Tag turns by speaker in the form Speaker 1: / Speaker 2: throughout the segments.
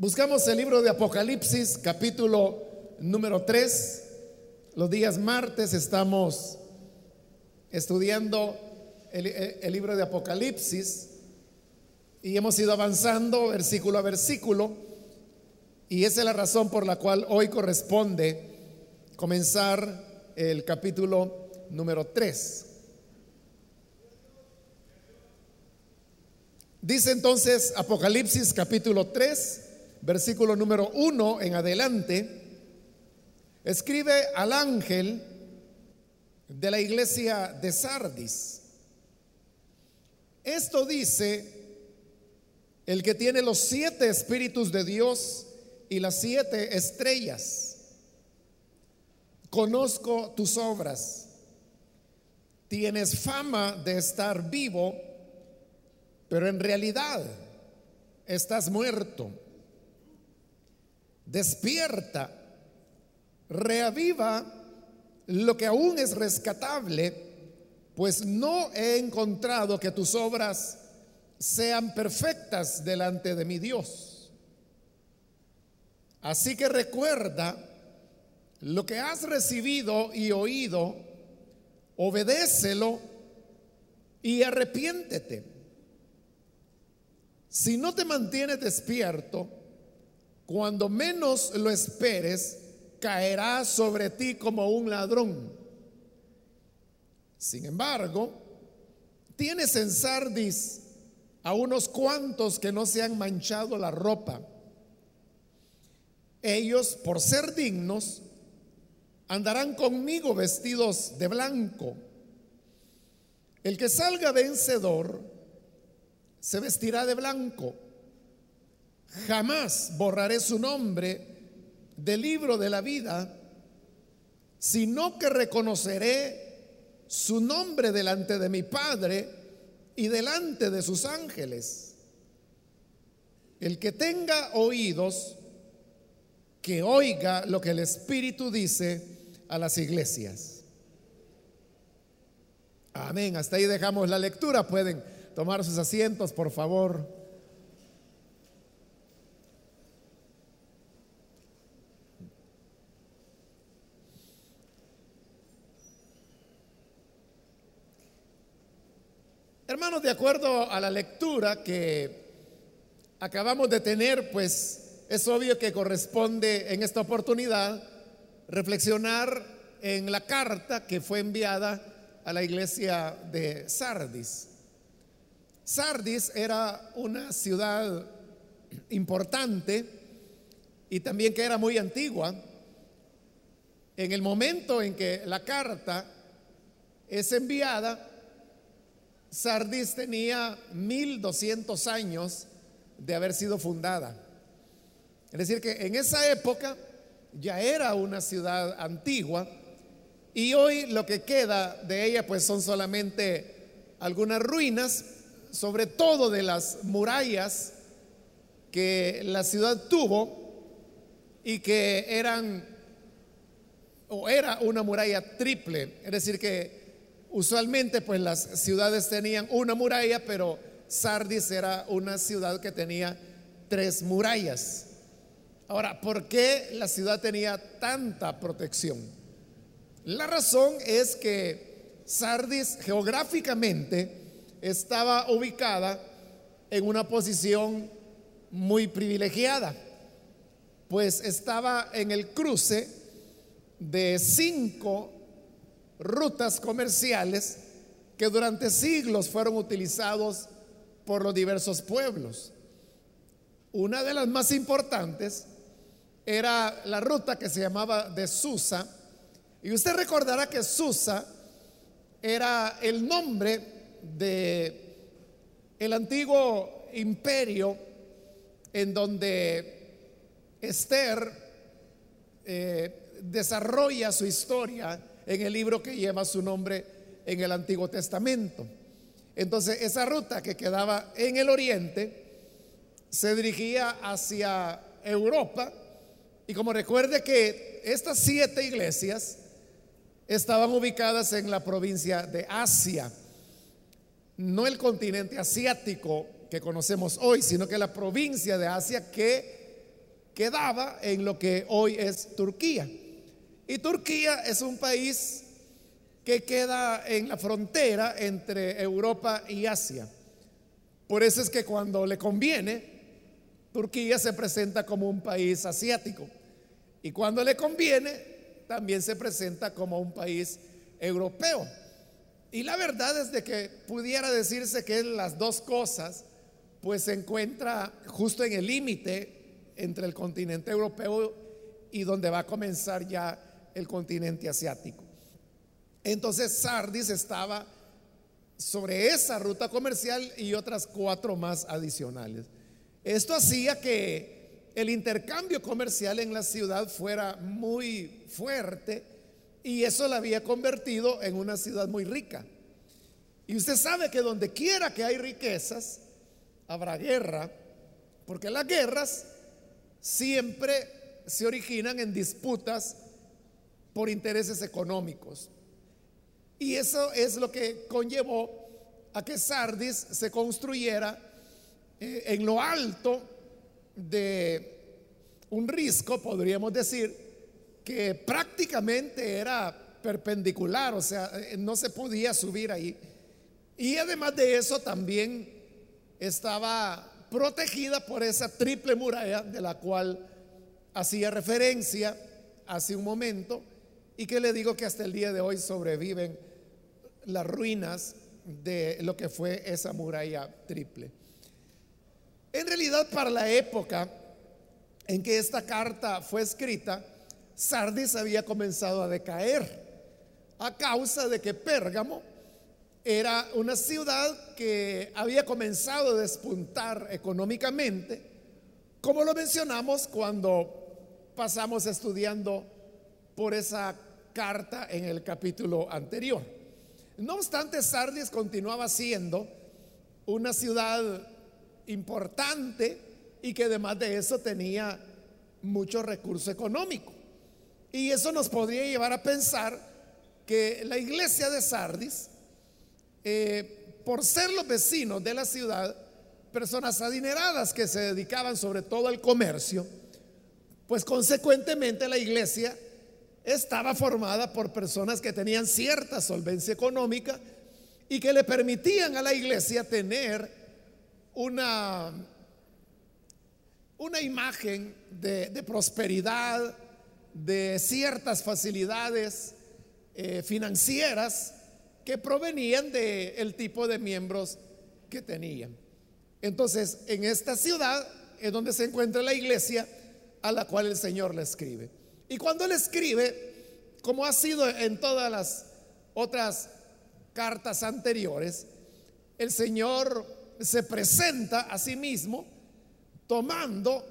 Speaker 1: Buscamos el libro de Apocalipsis, capítulo número 3. Los días martes estamos estudiando el, el, libro de Apocalipsis y hemos ido avanzando versículo a versículo y esa es la razón por la cual hoy corresponde comenzar el capítulo número 3. Dice entonces Apocalipsis capítulo 3, versículo número 1 en adelante, escribe al ángel de la iglesia de Sardis. Esto dice el que tiene los siete espíritus de Dios y las siete estrellas. Conozco tus obras. Tienes fama de estar vivo, pero en realidad estás muerto despierta, reaviva lo que aún es rescatable, pues no he encontrado que tus obras sean perfectas delante de mi Dios. Así que recuerda lo que has recibido y oído, obedécelo y arrepiéntete. Si no te mantienes despierto, cuando menos lo esperes, caerá sobre ti como un ladrón. Sin embargo, tienes en Sardis a unos cuantos que no se han manchado la ropa. Ellos, por ser dignos, andarán conmigo vestidos de blanco. El que salga vencedor se vestirá de blanco Jamás borraré su nombre del libro de la vida, sino que reconoceré su nombre delante de mi Padre y delante de sus ángeles. El que tenga oídos, que oiga lo que el Espíritu dice a las iglesias. Amén. Hasta ahí dejamos la lectura. Pueden tomar sus asientos, por favor. Hermanos, de acuerdo a la lectura que acabamos de tener, pues es obvio que corresponde en esta oportunidad reflexionar en la carta que fue enviada a la iglesia de Sardis. Sardis era una ciudad importante y también que era muy antigua. En el momento en que la carta es enviada, Sardis tenía 1200 años de haber sido fundada. Es decir, que en esa época ya era una ciudad antigua y hoy lo que queda de ella pues son solamente algunas ruinas, sobre todo de las murallas que la ciudad tuvo y que eran o era una muralla triple, es decir que Usualmente pues las ciudades tenían una muralla, pero Sardis era una ciudad que tenía tres murallas. Ahora, ¿por qué la ciudad tenía tanta protección? La razón es que Sardis geográficamente estaba ubicada en una posición muy privilegiada, pues estaba en el cruce de cinco rutas comerciales que durante siglos fueron utilizados por los diversos pueblos. Una de las más importantes era la ruta que se llamaba de Susa. Y usted recordará que Susa era el nombre de el antiguo imperio en donde Esther eh, desarrolla su historia en el libro que lleva su nombre en el Antiguo Testamento. Entonces, esa ruta que quedaba en el oriente se dirigía hacia Europa. Y como recuerde que estas siete iglesias estaban ubicadas en la provincia de Asia, no el continente asiático que conocemos hoy, sino que la provincia de Asia que quedaba en lo que hoy es Turquía. Y Turquía es un país que queda en la frontera entre Europa y Asia. Por eso es que cuando le conviene, Turquía se presenta como un país asiático. Y cuando le conviene, también se presenta como un país europeo. Y la verdad es de que pudiera decirse que las dos cosas, pues se encuentra justo en el límite entre el continente europeo y donde va a comenzar ya el continente asiático. Entonces Sardis estaba sobre esa ruta comercial y otras cuatro más adicionales. Esto hacía que el intercambio comercial en la ciudad fuera muy fuerte y eso la había convertido en una ciudad muy rica. Y usted sabe que donde quiera que hay riquezas, habrá guerra, porque las guerras siempre se originan en disputas por intereses económicos. Y eso es lo que conllevó a que Sardis se construyera eh, en lo alto de un risco, podríamos decir, que prácticamente era perpendicular, o sea, eh, no se podía subir ahí. Y además de eso también estaba protegida por esa triple muralla de la cual hacía referencia hace un momento y que le digo que hasta el día de hoy sobreviven las ruinas de lo que fue esa muralla triple. En realidad, para la época en que esta carta fue escrita, Sardis había comenzado a decaer a causa de que Pérgamo era una ciudad que había comenzado a despuntar económicamente, como lo mencionamos cuando pasamos estudiando por esa carta en el capítulo anterior. No obstante, Sardis continuaba siendo una ciudad importante y que además de eso tenía mucho recurso económico. Y eso nos podría llevar a pensar que la iglesia de Sardis eh, por ser los vecinos de la ciudad, personas adineradas que se dedicaban sobre todo al comercio, pues consecuentemente la iglesia estaba formada por personas que tenían cierta solvencia económica y que le permitían a la iglesia tener una, una imagen de, prosperidad, de ciertas facilidades eh, financieras que provenían del tipo de miembros que tenían. Entonces, en esta ciudad es donde se encuentra la iglesia a la cual el Señor le escribe. Y cuando le escribe, como ha sido en todas las otras cartas anteriores, el Señor se presenta a sí mismo tomando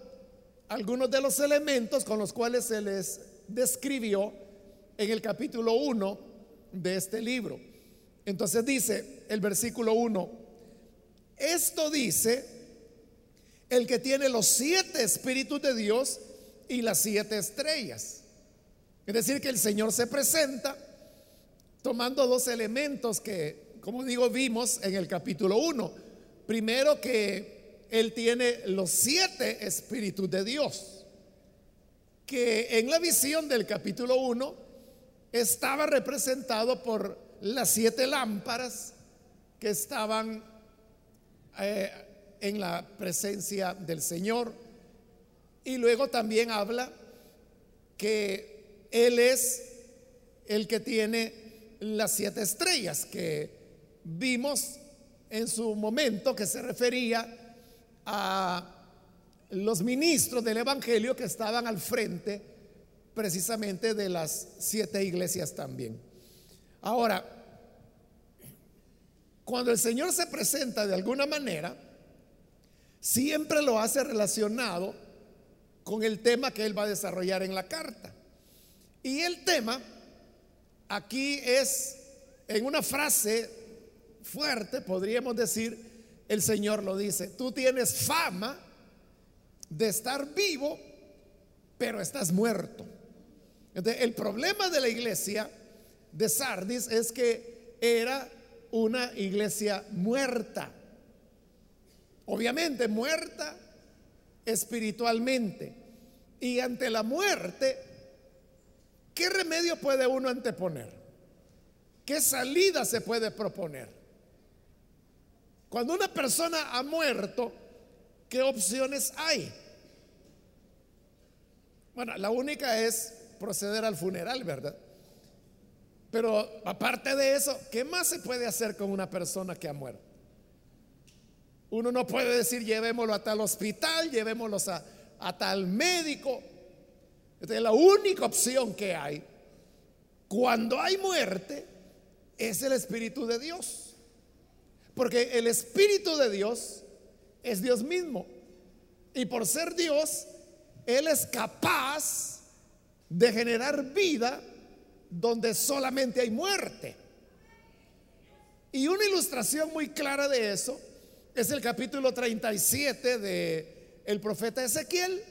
Speaker 1: algunos de los elementos con los cuales se les describió en el capítulo 1 de este libro. Entonces dice el versículo 1, esto dice el que tiene los siete espíritus de Dios y las siete estrellas. Es decir, que el Señor se presenta tomando dos elementos que, como digo, vimos en el capítulo 1. Primero que Él tiene los siete espíritus de Dios, que en la visión del capítulo 1 estaba representado por las siete lámparas que estaban eh, en la presencia del Señor. Y luego también habla que Él es el que tiene las siete estrellas, que vimos en su momento que se refería a los ministros del Evangelio que estaban al frente precisamente de las siete iglesias también. Ahora, cuando el Señor se presenta de alguna manera, siempre lo hace relacionado con el tema que Él va a desarrollar en la carta. Y el tema aquí es, en una frase fuerte, podríamos decir, el Señor lo dice, tú tienes fama de estar vivo, pero estás muerto. Entonces, el problema de la iglesia de Sardis es que era una iglesia muerta. Obviamente muerta espiritualmente. Y ante la muerte, ¿qué remedio puede uno anteponer? ¿Qué salida se puede proponer? Cuando una persona ha muerto, ¿qué opciones hay? Bueno, la única es proceder al funeral, ¿verdad? Pero aparte de eso, ¿qué más se puede hacer con una persona que ha muerto? Uno no puede decir llevémoslo a tal hospital, llevémoslo a, a tal médico. Esta es la única opción que hay. Cuando hay muerte, es el Espíritu de Dios. Porque el Espíritu de Dios es Dios mismo. Y por ser Dios, Él es capaz de generar vida donde solamente hay muerte. Y una ilustración muy clara de eso es el capítulo 37 de el profeta Ezequiel,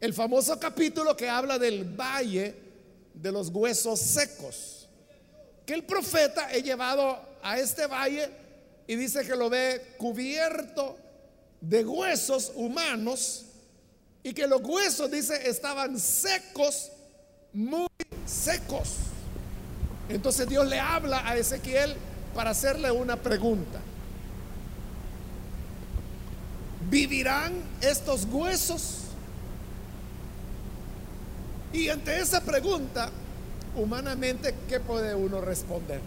Speaker 1: el famoso capítulo que habla del valle de los huesos secos. Que el profeta he llevado a este valle y dice que lo ve cubierto de huesos humanos y que los huesos, dice, estaban secos, muy secos. Entonces Dios le habla a Ezequiel para hacerle una pregunta. ¿Vivirán estos huesos? Y ante esa pregunta, humanamente, ¿qué puede uno responder?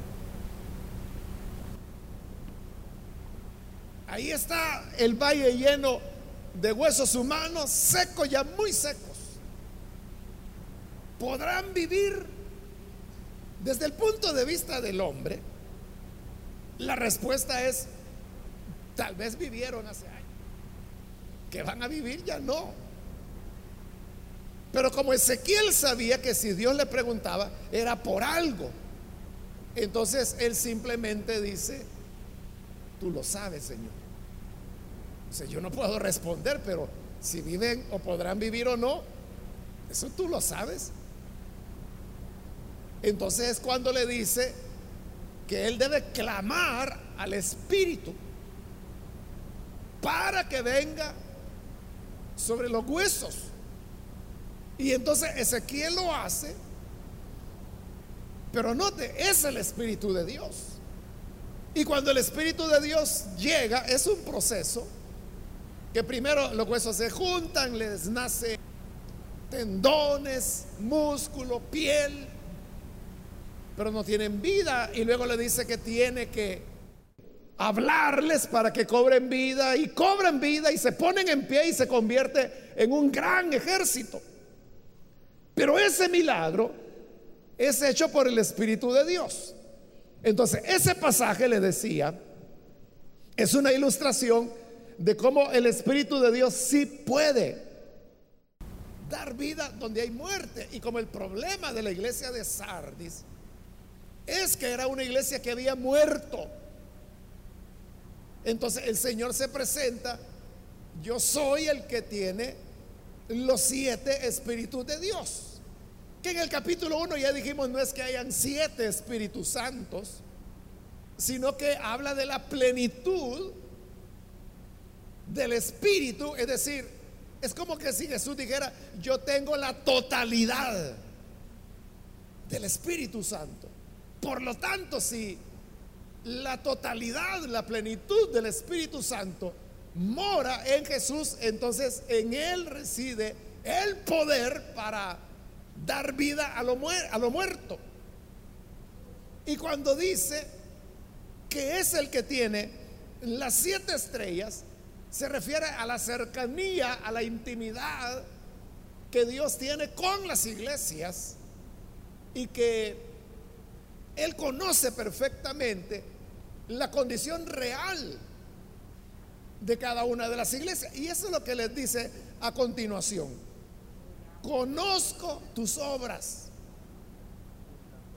Speaker 1: Ahí está el valle lleno de huesos humanos, secos ya muy secos. ¿Podrán vivir desde el punto de vista del hombre? La respuesta es, tal vez vivieron hace que van a vivir ya no. Pero como Ezequiel sabía que si Dios le preguntaba era por algo, entonces él simplemente dice, tú lo sabes, Señor. O sea, yo no puedo responder, pero si viven o podrán vivir o no, eso tú lo sabes. Entonces es cuando le dice que él debe clamar al Espíritu para que venga sobre los huesos. Y entonces Ezequiel lo hace, pero note, es el Espíritu de Dios. Y cuando el Espíritu de Dios llega, es un proceso que primero los huesos se juntan, les nace tendones, músculo, piel, pero no tienen vida. Y luego le dice que tiene que hablarles para que cobren vida y cobran vida y se ponen en pie y se convierte en un gran ejército. Pero ese milagro es hecho por el Espíritu de Dios. Entonces, ese pasaje le decía, es una ilustración de cómo el Espíritu de Dios sí puede dar vida donde hay muerte. Y como el problema de la iglesia de Sardis es que era una iglesia que había muerto entonces el Señor se presenta, yo soy el que tiene los siete espíritus de Dios. Que en el capítulo 1 ya dijimos, no es que hayan siete espíritus santos, sino que habla de la plenitud del espíritu, es decir, es como que si Jesús dijera, yo tengo la totalidad del Espíritu Santo. Por lo tanto, si la totalidad, la plenitud del Espíritu Santo mora en Jesús, entonces en Él reside el poder para dar vida a lo, muerto. Y cuando dice que es el que tiene las siete estrellas, se refiere a la cercanía, a la intimidad que Dios tiene con las iglesias y que Él conoce perfectamente la condición real de cada una de las iglesias. Y eso es lo que les dice a continuación. Conozco tus obras.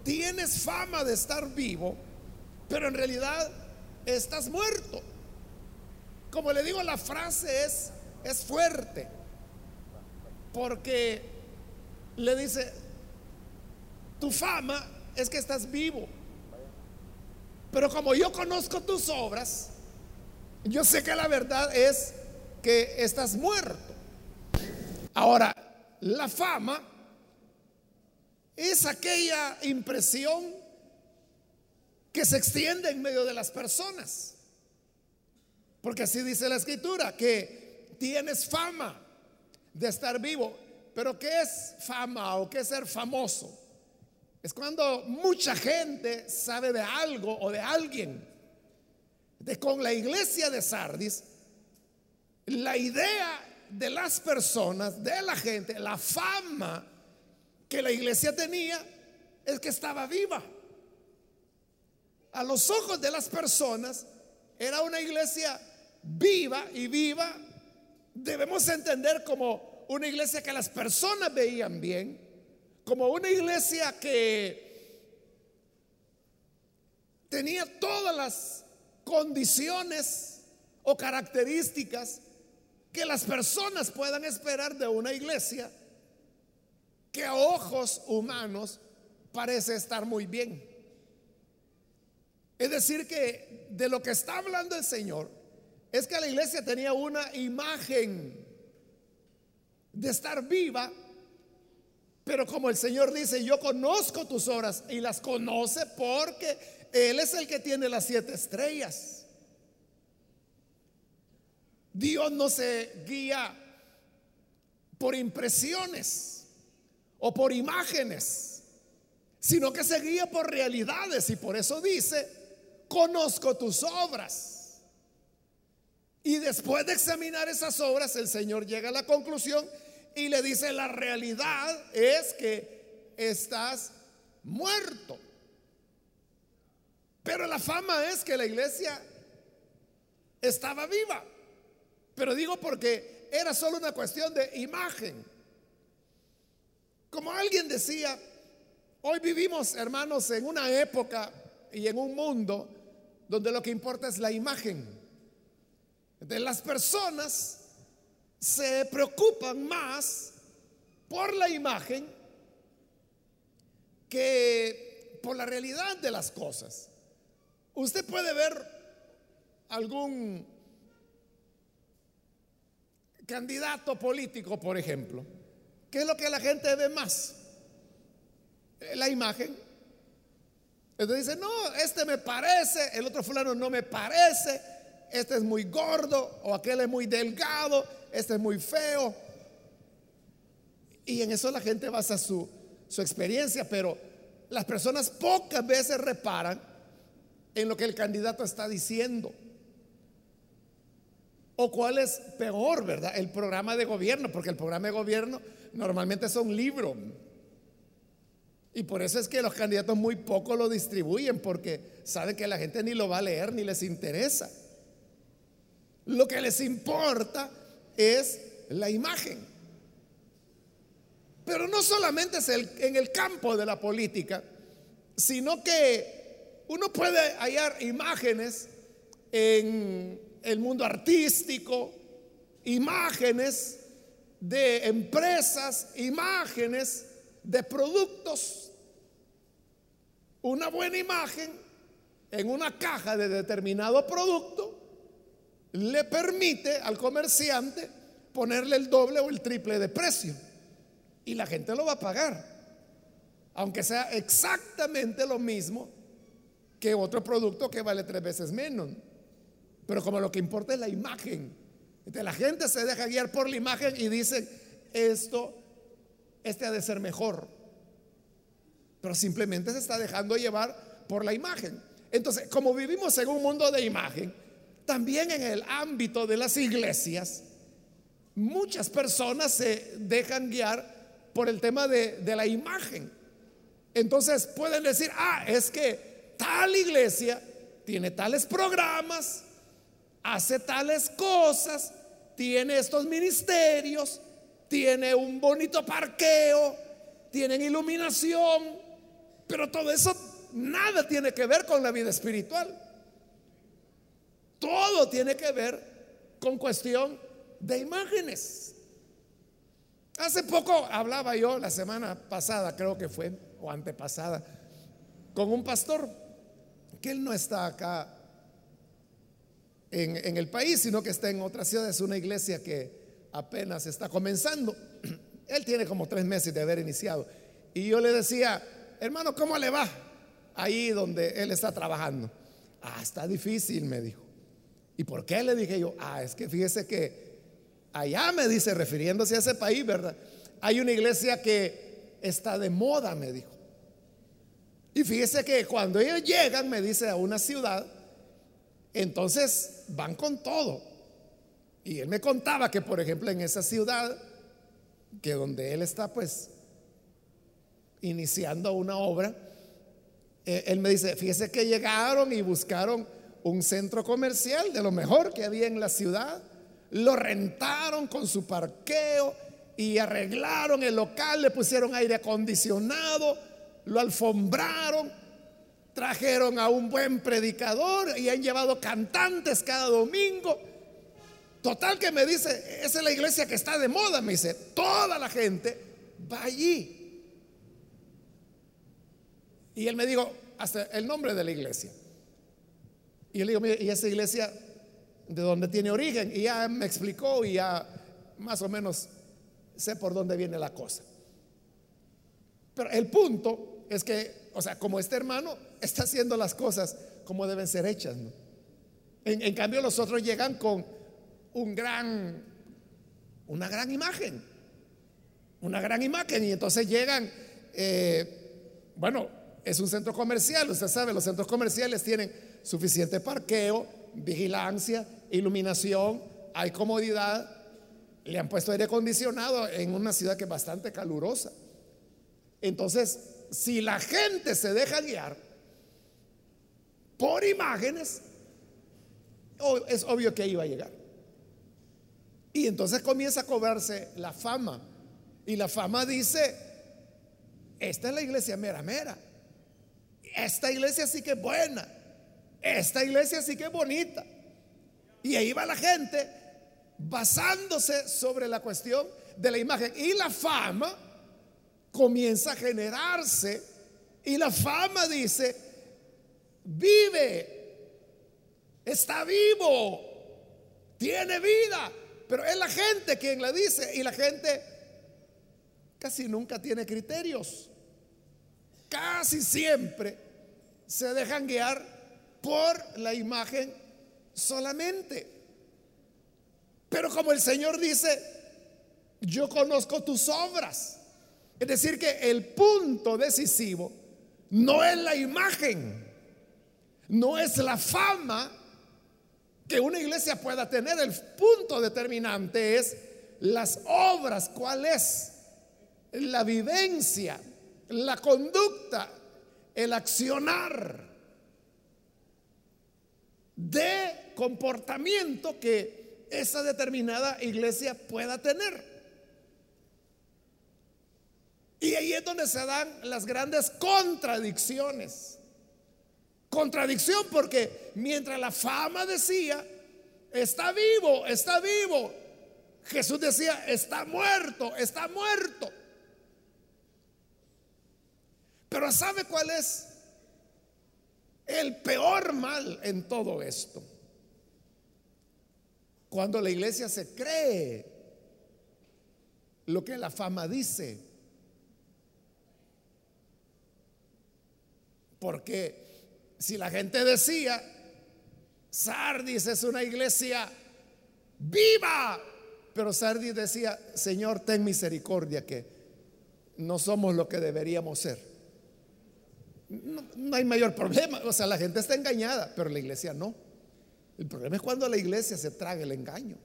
Speaker 1: Tienes fama de estar vivo, pero en realidad estás muerto. Como le digo, la frase es, es fuerte, porque le dice, tu fama es que estás vivo, pero como yo conozco tus obras, yo sé que la verdad es que estás muerto. Ahora, la fama es aquella impresión que se extiende en medio de las personas. Porque así dice la escritura, que tienes fama de estar vivo. Pero ¿qué es fama o qué es ser famoso? Es cuando mucha gente sabe de algo o de alguien. De con la iglesia de Sardis, la idea de las personas, de la gente, la fama que la iglesia tenía es que estaba viva. A los ojos de las personas era una iglesia viva y viva. Debemos entender como una iglesia que las personas veían bien, como una iglesia que tenía todas las condiciones o características que las personas puedan esperar de una iglesia que a ojos humanos parece estar muy bien. Es decir, que de lo que está hablando el Señor es que la iglesia tenía una imagen de estar viva, pero como el Señor dice, yo conozco tus obras y las conoce porque Él es el que tiene las siete estrellas. Dios no se guía por impresiones o por imágenes, sino que se guía por realidades y por eso dice, conozco tus obras. Y después de examinar esas obras, el Señor llega a la conclusión y le dice, la realidad es que estás muerto. Pero la fama es que la iglesia estaba viva. Pero digo porque era solo una cuestión de imagen. Como alguien decía, hoy vivimos, hermanos, en una época y en un mundo donde lo que importa es la imagen. De las personas se preocupan más por la imagen que por la realidad de las cosas. Usted puede ver algún candidato político, por ejemplo, ¿qué es lo que la gente ve más? Eh, la imagen. Entonces dice, no, este me parece, el otro fulano no me parece, este es muy gordo o aquel es muy delgado, este es muy feo. Y en eso la gente basa su, su experiencia, pero las personas pocas veces reparan en lo que el candidato está diciendo. O cuál es peor, ¿verdad? El programa de gobierno, porque el programa de gobierno normalmente es un libro. Y por eso es que los candidatos muy poco lo distribuyen, porque saben que la gente ni lo va a leer ni les interesa. Lo que les importa es la imagen. Pero no solamente es en el campo de la política, sino que uno puede hallar imágenes en el mundo artístico, imágenes de empresas, imágenes de productos. Una buena imagen en una caja de determinado producto le permite al comerciante ponerle el doble o el triple de precio. Y la gente lo va a pagar. Aunque sea exactamente lo mismo que otro producto que vale tres veces menos. Pero como lo que importa es la imagen. Entonces la gente se deja guiar por la imagen y dice, esto, este ha de ser mejor. Pero simplemente se está dejando llevar por la imagen. Entonces, como vivimos en un mundo de imagen, también en el ámbito de las iglesias, muchas personas se dejan guiar por el tema de, de la imagen. Entonces pueden decir, ah, es que tal iglesia tiene tales programas, hace tales cosas, tiene estos ministerios, tiene un bonito parqueo, tienen iluminación, pero todo eso nada tiene que ver con la vida espiritual. Todo tiene que ver con cuestión de imágenes. Hace poco hablaba yo, la semana pasada creo que fue, o antepasada, con un pastor, que él no está acá en, el país, sino que está en otra ciudad. Es una iglesia que apenas está comenzando. Él tiene como tres meses de haber iniciado. Y yo le decía, hermano, ¿cómo le va? Ahí donde él está trabajando. Ah, está difícil, me dijo. ¿Y por qué? Le dije yo, ah, es que fíjese que allá me dice, refiriéndose a ese país, ¿verdad? Hay una iglesia que está de moda, me dijo. Y fíjese que cuando ellos llegan, me dice, a una ciudad, entonces van con todo. Y él me contaba que, por ejemplo, en esa ciudad, que donde él está, pues, iniciando una obra, eh, él me dice, fíjese que llegaron y buscaron un centro comercial de lo mejor que había en la ciudad, lo rentaron con su parqueo y arreglaron el local, le pusieron aire acondicionado, lo alfombraron, trajeron a un buen predicador y han llevado cantantes cada domingo. Total que me dice, esa es la iglesia que está de moda, me dice, toda la gente va allí. Y él me dijo, hasta el nombre de la iglesia. Y le digo, ¿y esa iglesia de dónde tiene origen? Y ya me explicó y ya más o menos sé por dónde viene la cosa. Pero el punto es que, o sea, como este hermano está haciendo las cosas como deben ser hechas, en, en, cambio los otros llegan con un gran, una gran imagen, una gran imagen y entonces llegan, eh, bueno, es un centro comercial, usted sabe, los centros comerciales tienen suficiente parqueo, vigilancia, iluminación, hay comodidad, le han puesto aire acondicionado en una ciudad que es bastante calurosa. Entonces, si la gente se deja guiar por imágenes, es obvio que iba a llegar. Y entonces comienza a cobrarse la fama. Y la fama dice, esta es la iglesia mera mera. Esta iglesia sí que es buena. Esta iglesia sí que es bonita. Y ahí va la gente basándose sobre la cuestión de la imagen. Y la fama comienza a generarse. Y la fama dice, vive, está vivo, tiene vida. Pero es la gente quien la dice. Y la gente casi nunca tiene criterios. Casi siempre se dejan guiar por la imagen solamente. Pero como el Señor dice, yo conozco tus obras. Es decir, que el punto decisivo no es la imagen, no es la fama que una iglesia pueda tener. El punto determinante es las obras, cuál es la vivencia, la conducta, el accionar de comportamiento que esa determinada iglesia pueda tener. Y ahí es donde se dan las grandes contradicciones. Contradicción porque mientras la fama decía, está vivo, está vivo, Jesús decía, está muerto, está muerto. Pero ¿sabe cuál es el peor mal en todo esto? Cuando la iglesia se cree lo que la fama dice. Porque si la gente decía, Sardis es una iglesia viva, pero Sardis decía, Señor, ten misericordia que no somos lo que deberíamos ser no, hay mayor problema. O sea, la gente está engañada, pero la iglesia no. El problema es cuando la iglesia se traga el engaño.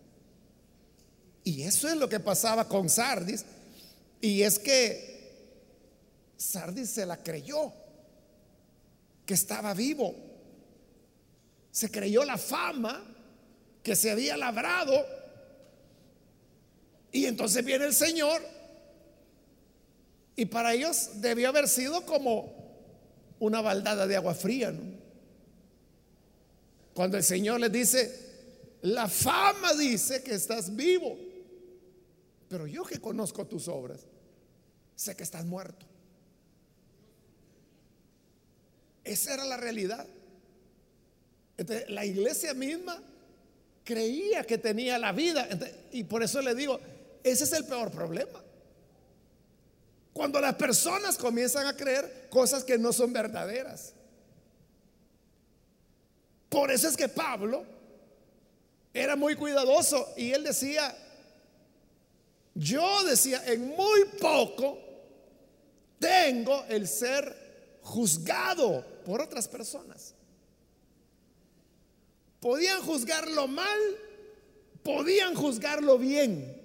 Speaker 1: Y eso es lo que pasaba con Sardis. Y es que Sardis se la creyó, que estaba vivo. Se creyó la fama que se había labrado. Y entonces viene el Señor. Y para ellos debió haber sido como una baldada de agua fría. Cuando el Señor les dice, la fama dice que estás vivo, pero yo que conozco tus obras, sé que estás muerto. Esa era la realidad. La iglesia misma creía que tenía la vida. y por eso le digo, ese es el peor problema. Cuando las personas comienzan a creer cosas que no son verdaderas. Por eso es que Pablo era muy cuidadoso y él decía, yo decía, en muy poco tengo el ser juzgado por otras personas. Podían juzgarlo mal, podían juzgarlo bien,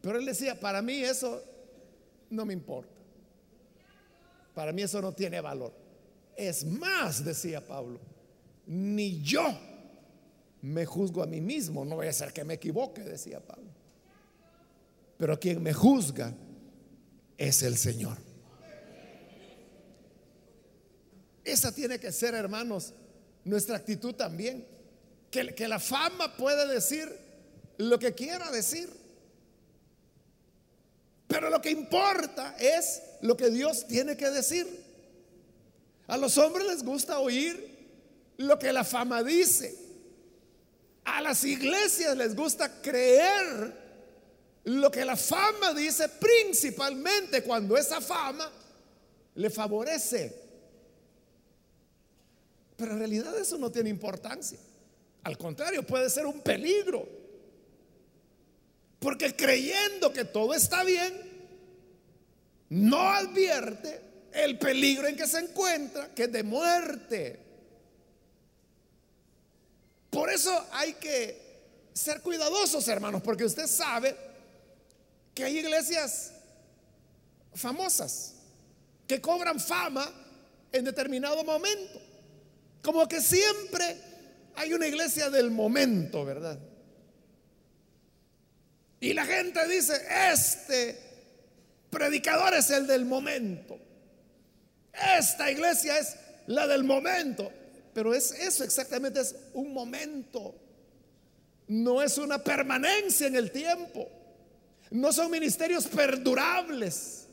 Speaker 1: pero él decía, para mí eso no me importa. Para mí eso no tiene valor. Es más, decía Pablo, ni yo me juzgo a mí mismo, no voy a ser que me equivoque, decía Pablo. Pero quien me juzga es el Señor. Esa tiene que ser, hermanos, nuestra actitud también. Que, que la fama puede decir lo que quiera decir. Pero lo que importa es lo que Dios tiene que decir. A los hombres les gusta oír lo que la fama dice. A las iglesias les gusta creer lo que la fama dice principalmente cuando esa fama le favorece. Pero en realidad eso no tiene importancia. Al contrario, puede ser un peligro. Porque creyendo que todo está bien, no advierte el peligro en que se encuentra, que es de muerte. Por eso hay que ser cuidadosos, hermanos, porque usted sabe que hay iglesias famosas que cobran fama en determinado momento. Como que siempre hay una iglesia del momento, ¿verdad? Y la gente dice, este predicador es el del momento. Esta iglesia es la del momento. Pero es eso exactamente, es un momento. No es una permanencia en el tiempo. No son ministerios perdurables.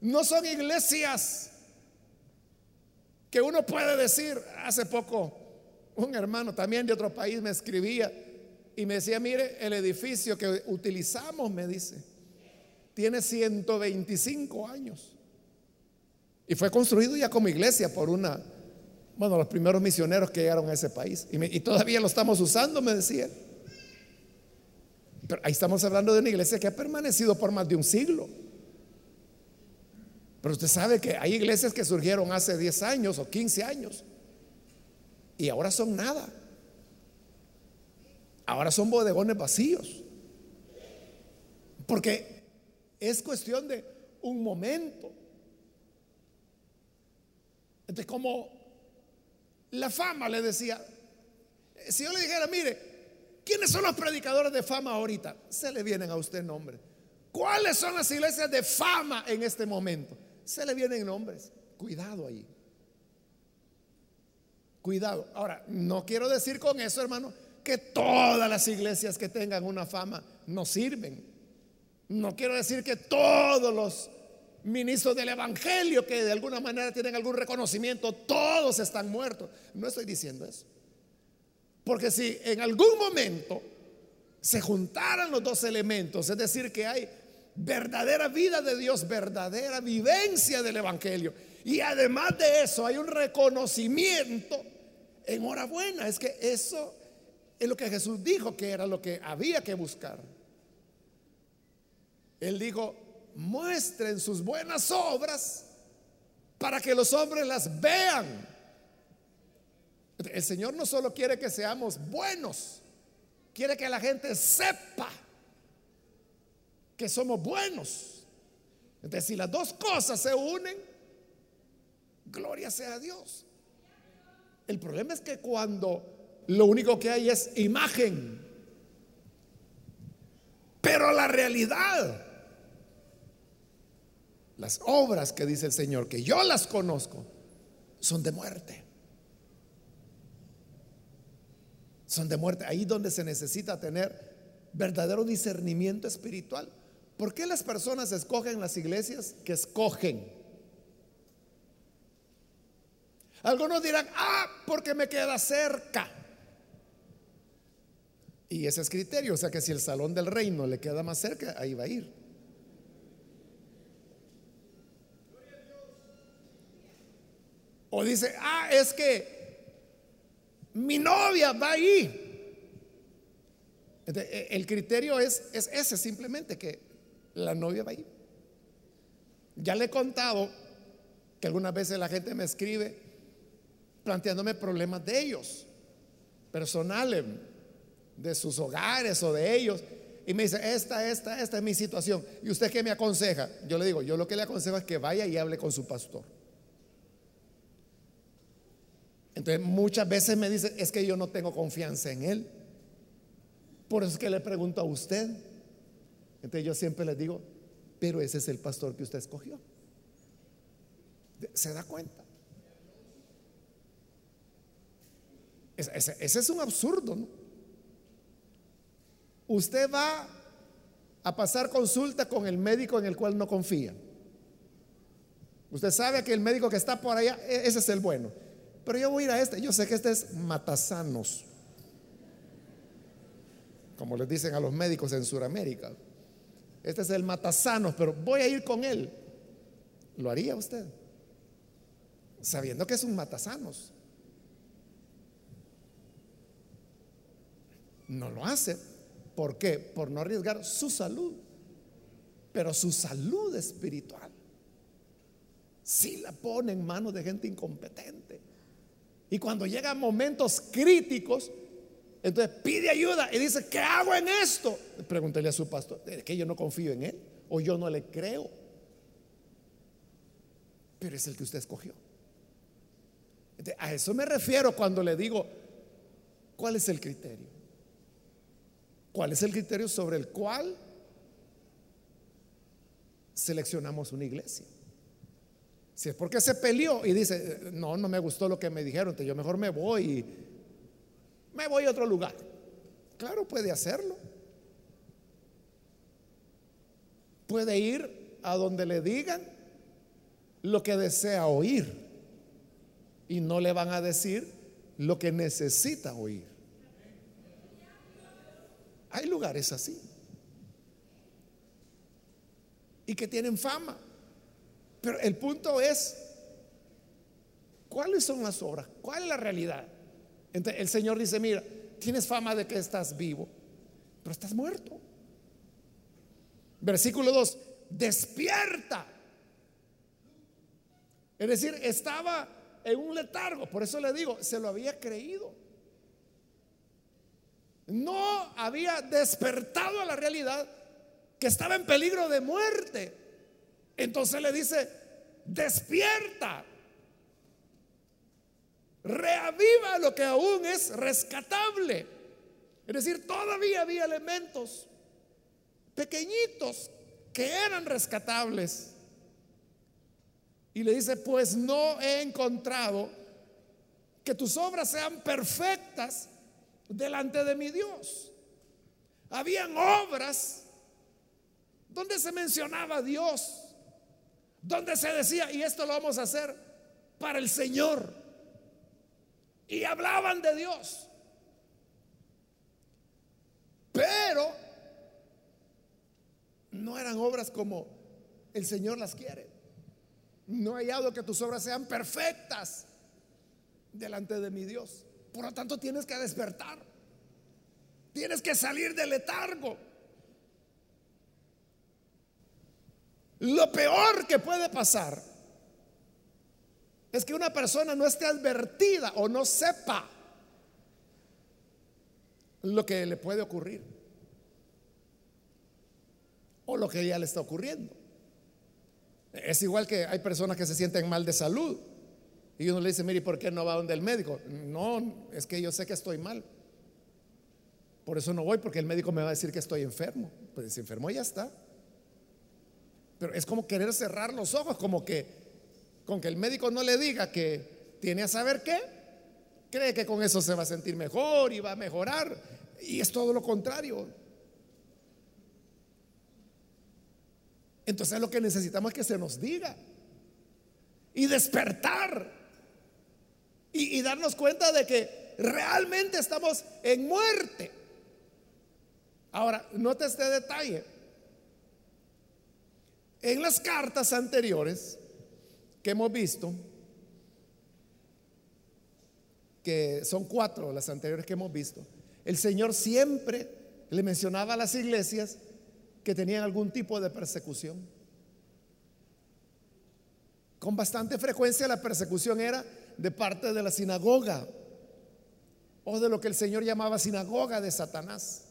Speaker 1: No son iglesias que uno puede decir, hace poco un hermano también de otro país me escribía y me decía, mire, el edificio que utilizamos, me dice, tiene 125 años. Y fue construido ya como iglesia por una, bueno, los primeros misioneros que llegaron a ese país. Y, y todavía lo estamos usando, me decía. Pero ahí estamos hablando de una iglesia que ha permanecido por más de un siglo. Pero usted sabe que hay iglesias que surgieron hace 10 años o 15 años y ahora son nada. Ahora son bodegones vacíos. Porque es cuestión de un momento. Entonces, como la fama le decía, si yo le dijera, mire, ¿Quiénes son los predicadores de fama ahorita? Se le vienen a usted nombres. ¿Cuáles son las iglesias de fama en este momento? Se le vienen nombres. Cuidado ahí. Cuidado. Ahora, no quiero decir con eso, hermano, que todas las iglesias que tengan una fama no sirven. No quiero decir que todos los ministros del Evangelio que de alguna manera tienen algún reconocimiento, todos están muertos. No estoy diciendo eso. Porque si en algún momento se juntaran los dos elementos, es decir, que hay verdadera vida de Dios, verdadera vivencia del Evangelio, y además de eso hay un reconocimiento, enhorabuena, es que eso es lo que Jesús dijo que era lo que había que buscar. Él dijo, muestren sus buenas obras para que los hombres las vean el Señor no solo quiere que seamos buenos, quiere que la gente sepa que somos buenos. Entonces, si las dos cosas se unen, gloria sea a Dios. El problema es que cuando lo único que hay es imagen, pero la realidad, las obras que dice el Señor, que yo las conozco, son de muerte. son de muerte. Ahí donde se necesita tener verdadero discernimiento espiritual. ¿Por qué las personas escogen las iglesias que escogen? Algunos dirán, ah, porque me queda cerca. Y ese es criterio, o sea que si el salón del reino le queda más cerca, ahí va a ir. O dice, ah, es que mi novia va ahí. E, el criterio es, es ese simplemente, que la novia va ahí. Ya le he contado que algunas veces la gente me escribe planteándome problemas de ellos, personales, de sus hogares o de ellos. Y me dice, esta, esta, esta es mi situación. ¿Y usted qué me aconseja? Yo le digo, yo lo que le aconsejo es que vaya y hable con su pastor. Entonces muchas veces me dice, es que yo no tengo confianza en él. Por eso es que le pregunto a usted. Entonces yo siempre le digo, pero ese es el pastor que usted escogió. ¿Se da cuenta? Ese, es un absurdo, ¿no? Usted va a pasar consulta con el médico en el cual no confía. Usted sabe que el médico que está por allá, e, ese es el bueno. Pero yo voy a ir a este. Yo sé que este es matasanos. Como les dicen a los médicos en Sudamérica. Este es el matasanos, pero voy a ir con él. ¿Lo haría usted? Sabiendo que es un matasanos. No lo hace. ¿Por qué? Por no arriesgar su salud. Pero su salud espiritual si la pone en manos de gente incompetente. Y cuando llegan momentos críticos, entonces pide ayuda y dice, ¿qué hago en esto? Pregúntele a su pastor, ¿es que yo no confío en él? ¿O yo no le creo? Pero es el que usted escogió. a eso me refiero cuando le digo, ¿cuál es el criterio? ¿Cuál es el criterio sobre el cual seleccionamos una iglesia? Si es porque se peleó y dice, no, no me gustó lo que me dijeron, yo mejor me voy y me voy a otro lugar. Claro, puede hacerlo. Puede ir a donde le digan lo que desea oír y no le van a decir lo que necesita oír. Hay lugares así y que tienen fama. Pero el punto es, ¿cuáles son las obras? ¿Cuál es la realidad? Entonces el Señor dice, mira, tienes fama de que estás vivo, pero estás muerto. Versículo 2, despierta. Es decir, estaba en un letargo, por eso le digo, se lo había creído. No había despertado a la realidad que estaba en peligro de muerte. Entonces le dice, despierta, reaviva lo que aún es rescatable. Es decir, todavía había elementos pequeñitos que eran rescatables. Y le dice, pues no he encontrado que tus obras sean perfectas delante de mi Dios. Habían obras donde se mencionaba a Dios, donde se decía, y esto lo vamos a hacer para el Señor. Y hablaban de Dios. Pero no eran obras como el Señor las quiere. No he hallado que tus obras sean perfectas delante de mi Dios. Por lo tanto, tienes que despertar. Tienes que salir del letargo. Lo peor que puede pasar es que una persona no esté advertida o no sepa lo que le puede ocurrir o lo que ya le está ocurriendo. Es igual que hay personas que se sienten mal de salud y uno le dice, mire, ¿por qué no va donde el médico? No, es que yo sé que estoy mal. Por eso no voy, porque el médico me va a decir que estoy enfermo. Pues si enfermo ya está. Pero es como querer cerrar los ojos, como que con que el médico no le diga que tiene a saber qué, cree que con eso se va a sentir mejor y va a mejorar. Y es todo lo contrario. Entonces lo que necesitamos es que se nos diga y despertar y, darnos cuenta de que realmente estamos en muerte. Ahora, note este detalle. En las cartas anteriores que hemos visto, que son cuatro las anteriores que hemos visto, el Señor siempre le mencionaba a las iglesias que tenían algún tipo de persecución. Con bastante frecuencia la persecución era de parte de la sinagoga o de lo que el Señor llamaba sinagoga de Satanás.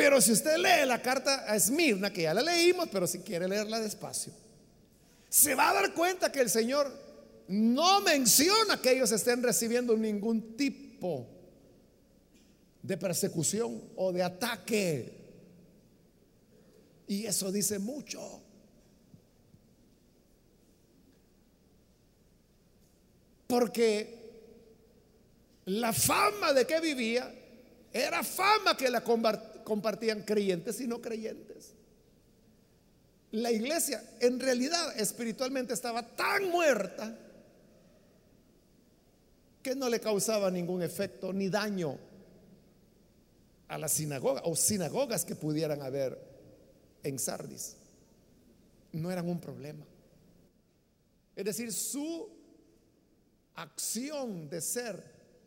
Speaker 1: Pero si usted lee la carta a Esmirna, que ya la leímos, pero si quiere leerla despacio, se va a dar cuenta que el Señor no menciona que ellos estén recibiendo ningún tipo de persecución o de ataque. Y eso dice mucho. Porque la fama de que vivía era fama que la compartían creyentes y no creyentes. La iglesia en realidad espiritualmente estaba tan muerta que no le causaba ningún efecto ni daño a la sinagoga o sinagogas que pudieran haber en Sardis. No eran un problema. Es decir, su acción de ser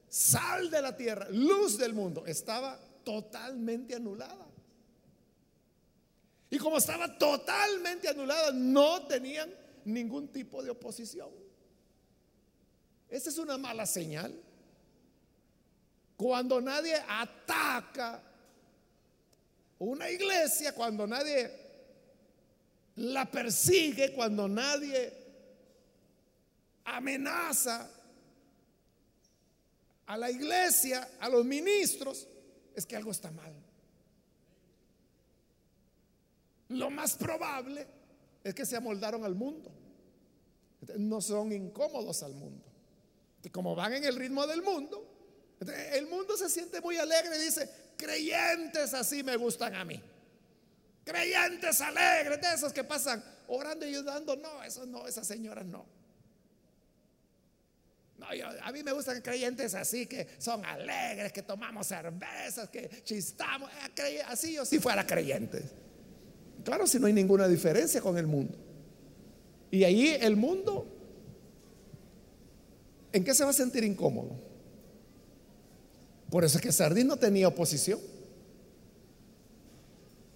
Speaker 1: sal de la tierra, luz del mundo, estaba totalmente anulada. Y como estaba totalmente anulada, no tenían ningún tipo de oposición. Esa es una mala señal. Cuando nadie ataca una iglesia, cuando nadie la persigue, cuando nadie amenaza a la iglesia, a los ministros, es que algo está mal. Lo más probable es que se amoldaron al mundo. No son incómodos al mundo. Como van en el ritmo del mundo, el mundo se siente muy alegre y dice, creyentes así me gustan a mí. Creyentes alegres, de esos que pasan orando y ayudando. No, eso no, esas señoras no a mí me gustan creyentes así, que son alegres, que tomamos cervezas, que chistamos. Eh, así yo si fuera creyente. Claro, si no hay ninguna diferencia con el mundo. Y ahí el mundo, ¿en qué se va a sentir incómodo? Por eso es que Sardín no tenía oposición.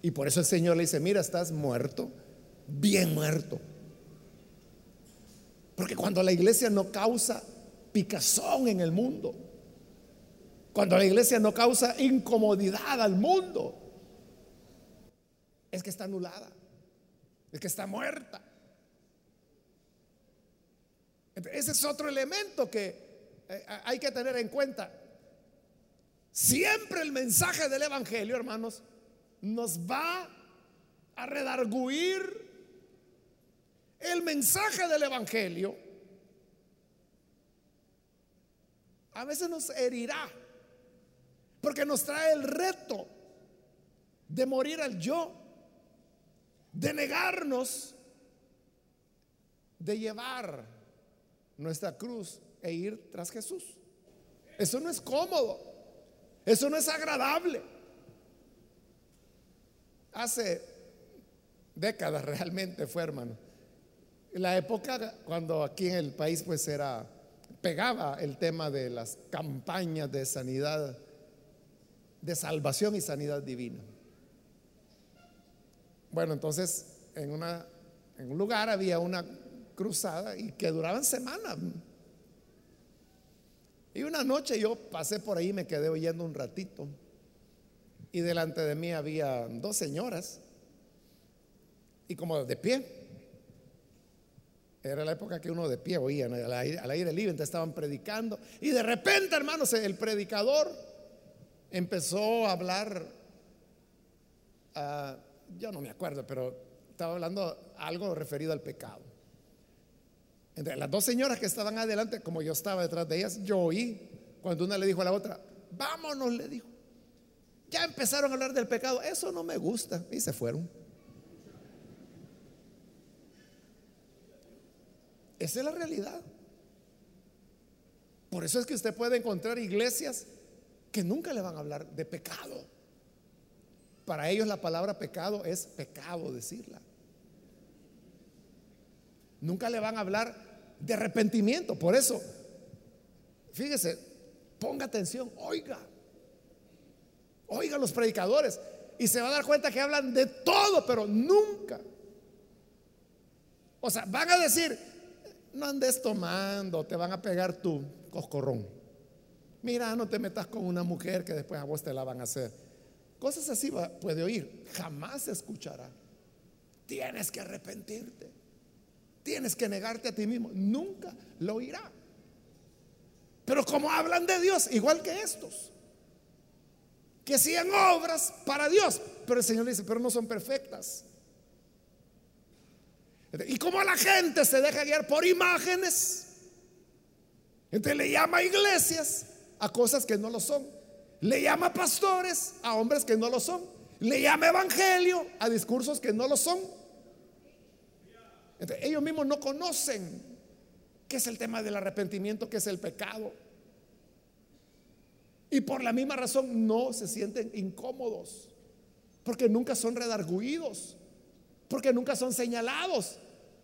Speaker 1: Y por eso el Señor le dice, mira, estás muerto, bien muerto. Porque cuando la iglesia no causa picazón en el mundo. Cuando la iglesia no causa incomodidad al mundo, es que está anulada, es que está muerta. Ese es otro elemento que eh, hay que tener en cuenta. Siempre el mensaje del Evangelio, hermanos, nos va a redarguir. El mensaje del Evangelio a veces nos herirá, porque nos trae el reto de morir al yo, de negarnos, de llevar nuestra cruz e ir tras Jesús. Eso no es cómodo, eso no es agradable. Hace décadas realmente fue, hermano. La época cuando aquí en el país pues era pegaba el tema de las campañas de sanidad, de salvación y sanidad divina. Bueno, entonces en, una, en un lugar había una cruzada y que duraban semanas. Y una noche yo pasé por ahí, me quedé oyendo un ratito. Y delante de mí había dos señoras. Y como de pie. Era la época que uno de pie oía al aire, libre, estaban predicando. Y de repente, hermanos, el predicador empezó a hablar, ah, yo no me acuerdo, pero estaba hablando algo referido al pecado. Entre las dos señoras que estaban adelante, como yo estaba detrás de ellas, yo oí cuando una le dijo a la otra, vámonos, le dijo. Ya empezaron a hablar del pecado, eso no me gusta, y se fueron. Esa es la realidad. Por eso es que usted puede encontrar iglesias que nunca le van a hablar de pecado. Para ellos la palabra pecado es pecado decirla. Nunca le van a hablar de arrepentimiento. Por eso, fíjese, ponga atención, oiga, oiga los predicadores y se va a dar cuenta que hablan de todo, pero nunca. O sea, van a decir, no andes tomando, te van a pegar tu coscorrón. Mira, no te metas con una mujer que después a vos te la van a hacer. Cosas así puede oír, jamás escuchará. Tienes que arrepentirte. Tienes que negarte a ti mismo. Nunca lo oirá. Pero como hablan de Dios, igual que estos, que hacían obras para Dios, pero el Señor dice, pero no son perfectas. Y como la gente se deja guiar por imágenes, entonces le llama iglesias a cosas que no lo son. Le llama pastores a hombres que no lo son. Le llama evangelio a discursos que no lo son. ellos mismos no conocen qué es el tema del arrepentimiento, qué es el pecado. Y por la misma razón no se sienten incómodos, porque nunca son redarguidos, porque nunca son señalados.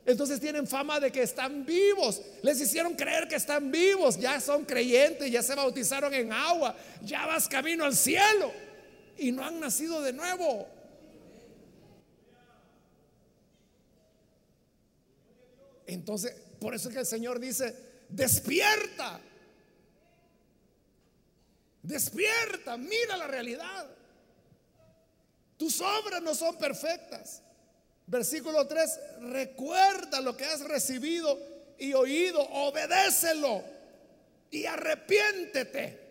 Speaker 1: Entonces tienen fama de que están vivos. Les hicieron creer que están vivos. Ya son creyentes, ya se bautizaron en agua. Ya vas camino al cielo. Y no han nacido de nuevo. Entonces, por eso es que el Señor dice, despierta. Despierta, mira la realidad. Tus obras no son perfectas. Versículo 3, recuerda lo que has recibido y oído, obedécelo y arrepiéntete.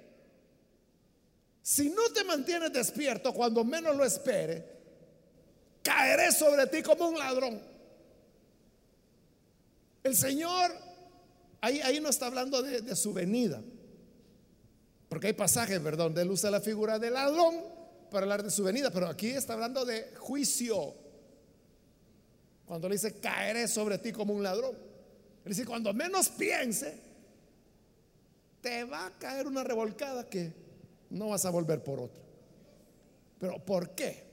Speaker 1: Si no te mantienes despierto cuando menos lo espere, caeré sobre ti como un ladrón. El Señor, ahí, ahí no está hablando de, su venida, porque hay pasajes, ¿verdad? Donde él usa la figura de ladrón para hablar de su venida, pero aquí está hablando de juicio. Cuando le dice, caeré sobre ti como un ladrón. Es decir, cuando menos piense, te va a caer una revolcada que no vas a volver por otra. Pero ¿por qué?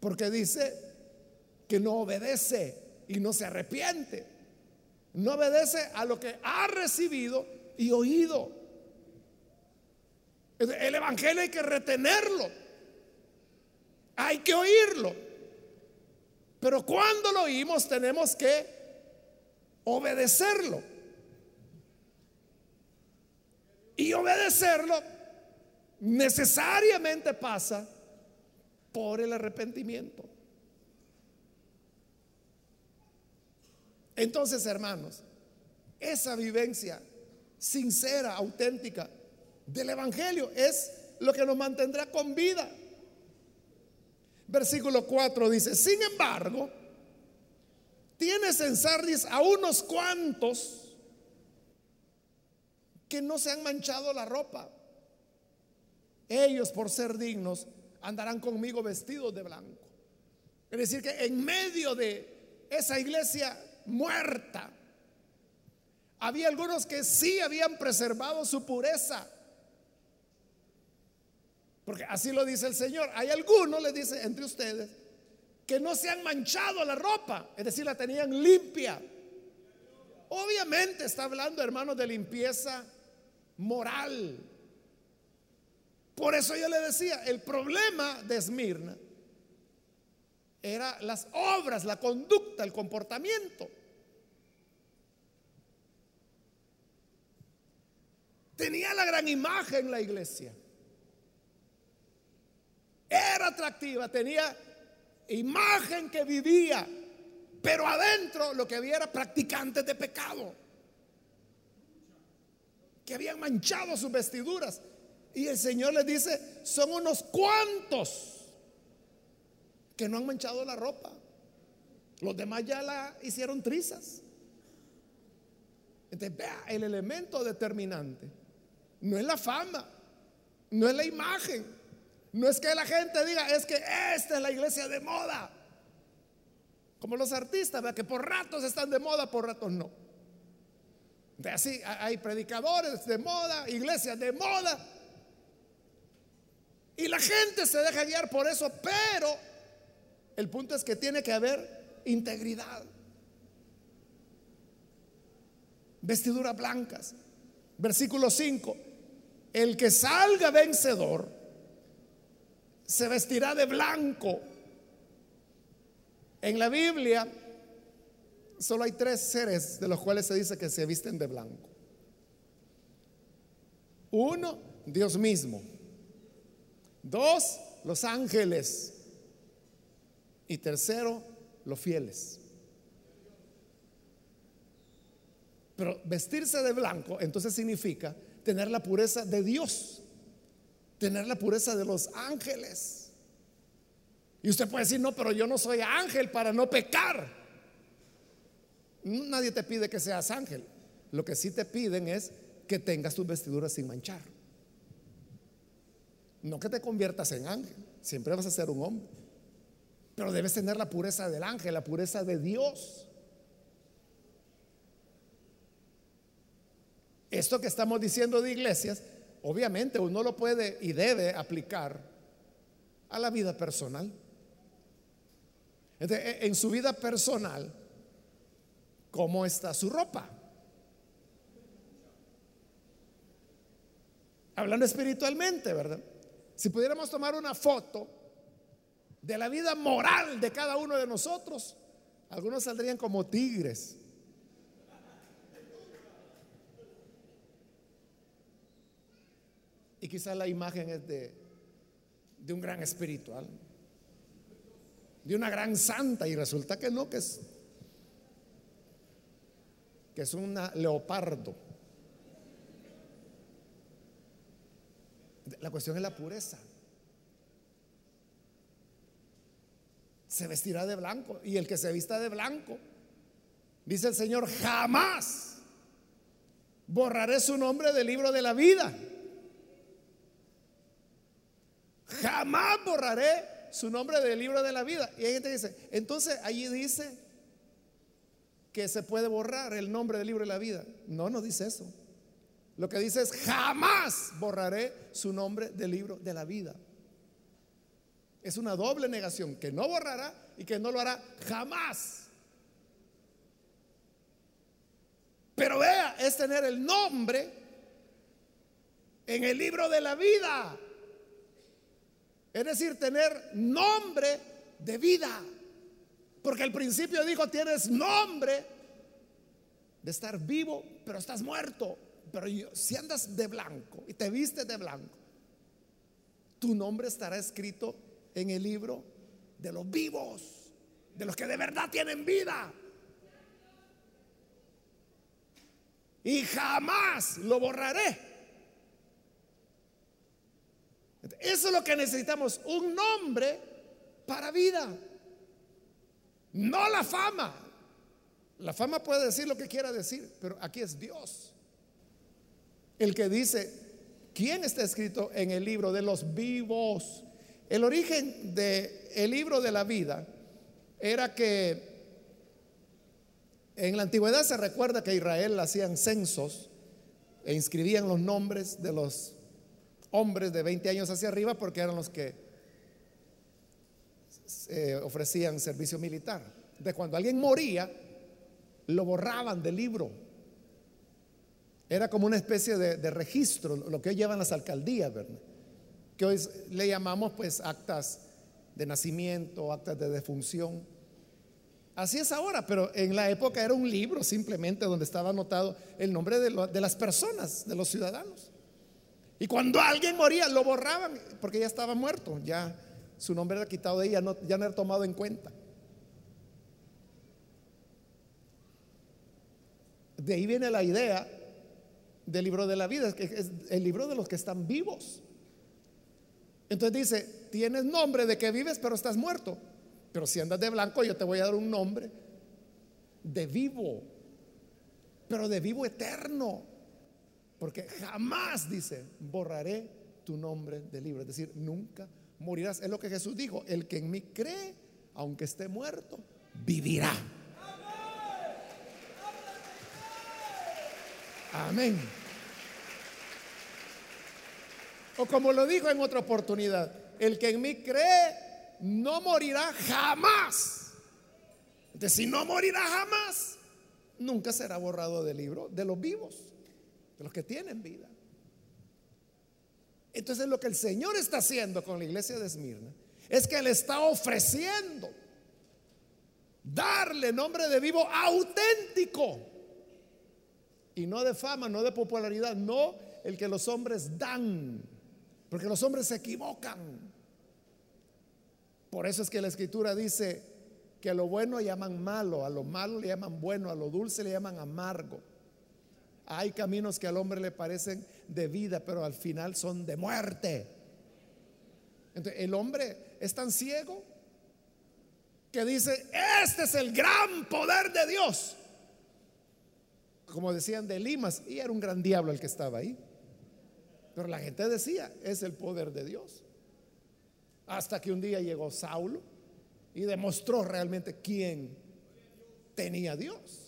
Speaker 1: Porque dice que no obedece y no se arrepiente. No obedece a lo que ha recibido y oído. El Evangelio hay que retenerlo. Hay que oírlo. Pero cuando lo oímos tenemos que obedecerlo. Y obedecerlo necesariamente pasa por el arrepentimiento. Entonces, hermanos, esa vivencia sincera, auténtica del Evangelio es lo que nos mantendrá con vida. Versículo 4 dice, sin embargo, tienes en Sardis a unos cuantos que no se han manchado la ropa. Ellos, por ser dignos, andarán conmigo vestidos de blanco. Es decir, que en medio de esa iglesia muerta, había algunos que sí habían preservado su pureza. Porque así lo dice el Señor. Hay algunos, le dice, entre ustedes, que no se han manchado la ropa, es decir, la tenían limpia. Obviamente está hablando, hermanos, de limpieza moral. Por eso yo le decía, el problema de Esmirna era las obras, la conducta, el comportamiento. Tenía la gran imagen la iglesia. Era atractiva, tenía imagen que vivía, pero adentro lo que había era practicantes de pecado, que habían manchado sus vestiduras. Y el Señor les dice, son unos cuantos que no han manchado la ropa. Los demás ya la hicieron trizas. Entonces, vea, el elemento determinante no es la fama, no es la imagen, no es que la gente diga, es que esta es la iglesia de moda. Como los artistas, que por ratos están de moda, por ratos no. De así hay predicadores de moda, iglesias de moda. Y la gente se deja guiar por eso, pero el punto es que tiene que haber integridad. vestiduras blancas. Versículo 5, el que salga vencedor se vestirá de blanco. En la Biblia solo hay tres seres de los cuales se dice que se visten de blanco. Uno, Dios mismo. Dos, los ángeles. Y tercero, los fieles. Pero vestirse de blanco entonces significa tener la pureza de Dios, tener la pureza de los ángeles. Y usted puede decir, no, pero yo no soy ángel para no pecar. Nadie te pide que seas ángel. Lo que sí te piden es que tengas tus vestiduras sin manchar. No que te conviertas en ángel, siempre vas a ser un hombre. Pero debes tener la pureza del ángel, la pureza de Dios. Esto que estamos diciendo de iglesias, obviamente uno lo puede y debe aplicar a la vida personal. E, en su vida personal, ¿cómo está su ropa? Hablando espiritualmente, ¿verdad? Si pudiéramos tomar una foto de la vida moral de cada uno de nosotros, algunos saldrían como tigres. Y quizás la imagen es de, de un gran espiritual, de una gran santa, y resulta que no, que es, que es una leopardo. La cuestión es la pureza. Se vestirá de blanco. Y el que se vista de blanco, dice el Señor, jamás borraré su nombre del libro de la vida. Jamás borraré su nombre del libro de la vida. Y hay gente que dice, entonces allí dice que se puede borrar el nombre del libro de la vida. No, no dice eso. Lo que dice es, jamás borraré su nombre del libro de la vida. Es una doble negación, que no borrará y que no lo hará jamás. Pero vea, es tener el nombre en el libro de la vida. Es decir, tener nombre de vida. Porque al principio dijo, tienes nombre de estar vivo, pero estás muerto. Pero si andas de blanco y te vistes de blanco, tu nombre estará escrito en el libro de los vivos, de los que de verdad tienen vida. Y jamás lo borraré. Eso es lo que necesitamos, un nombre para vida. No la fama. La fama puede decir lo que quiera decir, pero aquí es Dios el que dice, ¿quién está escrito en el libro de los vivos? El origen del el libro de la vida era que en la antigüedad se recuerda que Israel hacían censos e inscribían los nombres de los hombres de 20 años hacia arriba porque eran los que eh, ofrecían servicio militar. De cuando alguien moría, lo borraban del libro era como una especie de, registro, lo que hoy llevan las alcaldías. Que hoy le llamamos pues actas de nacimiento, actas de defunción. Así es ahora, pero en la época era un libro simplemente donde estaba anotado el nombre de, las personas, de los ciudadanos. Y cuando alguien moría, lo borraban porque ya estaba muerto, ya su nombre era quitado de ella, ya no era tomado en cuenta. De ahí viene la idea del libro de la vida, que es el libro de los que están vivos. Entonces dice, tienes nombre de que vives, pero estás muerto. Pero si andas de blanco, yo te voy a dar un nombre de vivo, pero de vivo eterno. Porque jamás, dice, borraré tu nombre del libro. Es decir, nunca morirás. Es lo que Jesús dijo, el que en mí cree, aunque esté muerto, vivirá. Amén. O como lo dijo en otra oportunidad, el que en mí cree no morirá jamás. De si no morirá jamás, nunca será borrado del libro de los vivos, de los que tienen vida. Entonces lo que el Señor está haciendo con la iglesia de Esmirna es que le está ofreciendo darle nombre de vivo auténtico. Y no de fama, no de popularidad, no el que los hombres dan, porque los hombres se equivocan. Por eso es que la escritura dice que a lo bueno llaman malo, a lo malo le llaman bueno, a lo dulce le llaman amargo. Hay caminos que al hombre le parecen de vida, pero al final son de muerte. Entonces, el hombre es tan ciego que dice, este es el gran poder de Dios como decían de Limas, y era un gran diablo el que estaba ahí. Pero la gente decía, es el poder de Dios. Hasta que un día llegó Saulo y demostró realmente quién tenía Dios.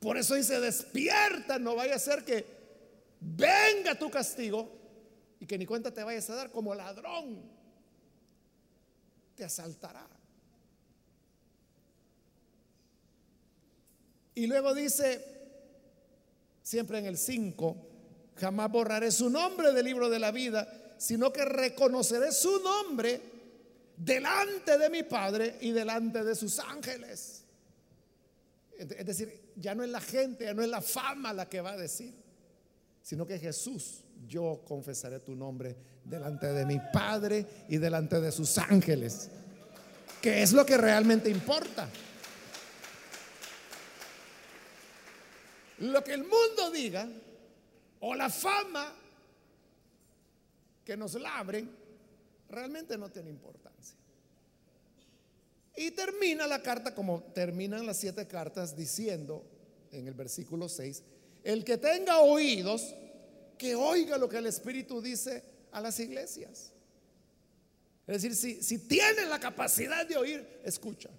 Speaker 1: Por eso dice, despierta, no vaya a ser que venga tu castigo y que ni cuenta te vayas a dar como ladrón. Te asaltará. Y luego dice, siempre en el 5, jamás borraré su nombre del libro de la vida, sino que reconoceré su nombre delante de mi Padre y delante de sus ángeles. Es decir, ya no es la gente, ya no es la fama la que va a decir, sino que Jesús, yo confesaré tu nombre delante de mi Padre y delante de sus ángeles, que es lo que realmente importa. Lo que el mundo diga o la fama que nos labren realmente no tiene importancia. Y termina la carta como terminan las siete cartas diciendo en el versículo 6, el que tenga oídos, que oiga lo que el Espíritu dice a las iglesias. Es decir, si, si la capacidad de oír, escucha.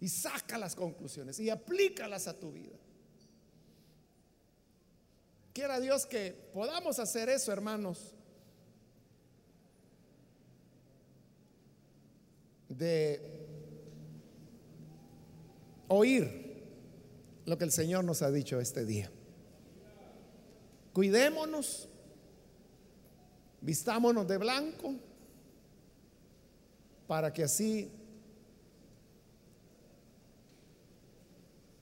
Speaker 1: Y saca las conclusiones y aplícalas a tu vida. Quiera Dios que podamos hacer eso, hermanos. De oír lo que el Señor nos ha dicho este día. Cuidémonos, vistámonos de blanco, para que así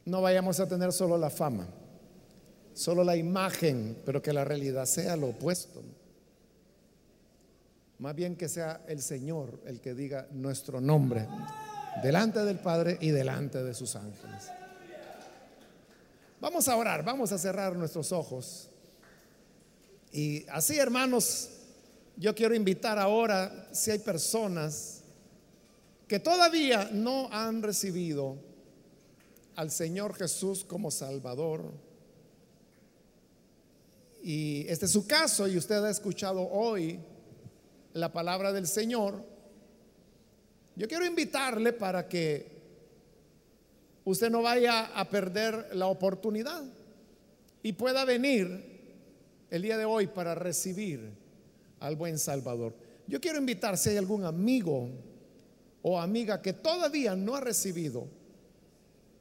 Speaker 1: no vayamos a tener solo la fama solo la imagen, pero que la realidad sea lo opuesto. Más bien que sea el Señor el que diga nuestro nombre delante del Padre y delante de sus ángeles. Vamos a orar, vamos a cerrar nuestros ojos. Y así, hermanos, yo quiero invitar ahora, si hay personas que todavía no han recibido al Señor Jesús como Salvador, y este es su caso y usted ha escuchado hoy la palabra del Señor, yo quiero invitarle para que usted no vaya a perder la oportunidad y pueda venir el día de hoy para recibir al buen Salvador. Yo quiero invitar si hay algún amigo o amiga que todavía no ha recibido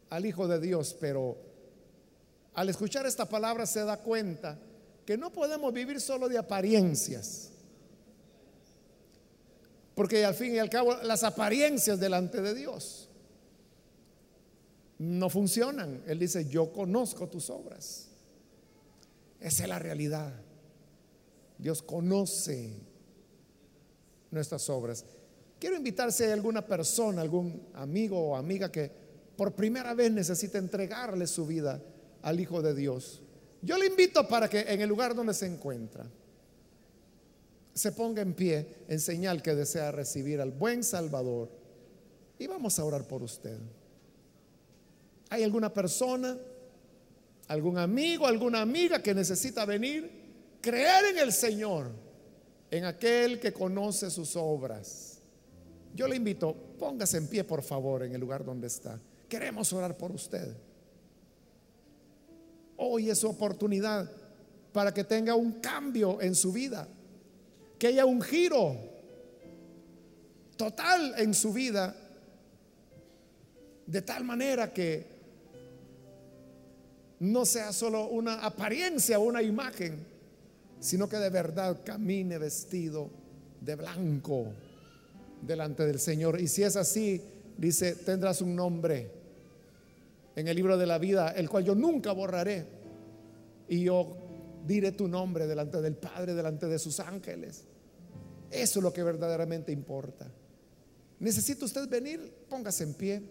Speaker 1: al Hijo de Dios, pero al escuchar esta palabra se da cuenta que no podemos vivir solo de apariencias. Porque al fin y al cabo las apariencias delante de Dios no funcionan. Él dice, yo conozco tus obras. Esa es la realidad. Dios conoce nuestras obras. Quiero invitar si hay alguna persona, algún amigo o amiga que por primera vez necesita entregarle su vida al Hijo de Dios. Yo le invito para que en el lugar donde se encuentra se ponga en pie en señal que desea recibir al buen Salvador y vamos a orar por usted. ¿Hay alguna persona, algún amigo, alguna amiga que necesita venir, creer en el Señor, en aquel que conoce sus obras? Yo le invito, póngase en pie por favor en el lugar donde está. Queremos orar por usted. Hoy es su oportunidad para que tenga un cambio en su vida, que haya un giro total en su vida de tal manera que no sea solo una apariencia, una imagen, sino que de verdad camine vestido de blanco delante del Señor. Y si es así, dice, tendrás un nombre en el libro de la vida, el cual yo nunca borraré. Y yo diré tu nombre delante del Padre, delante de sus ángeles. Eso es lo que verdaderamente importa. ¿Necesita usted venir? Póngase en pie.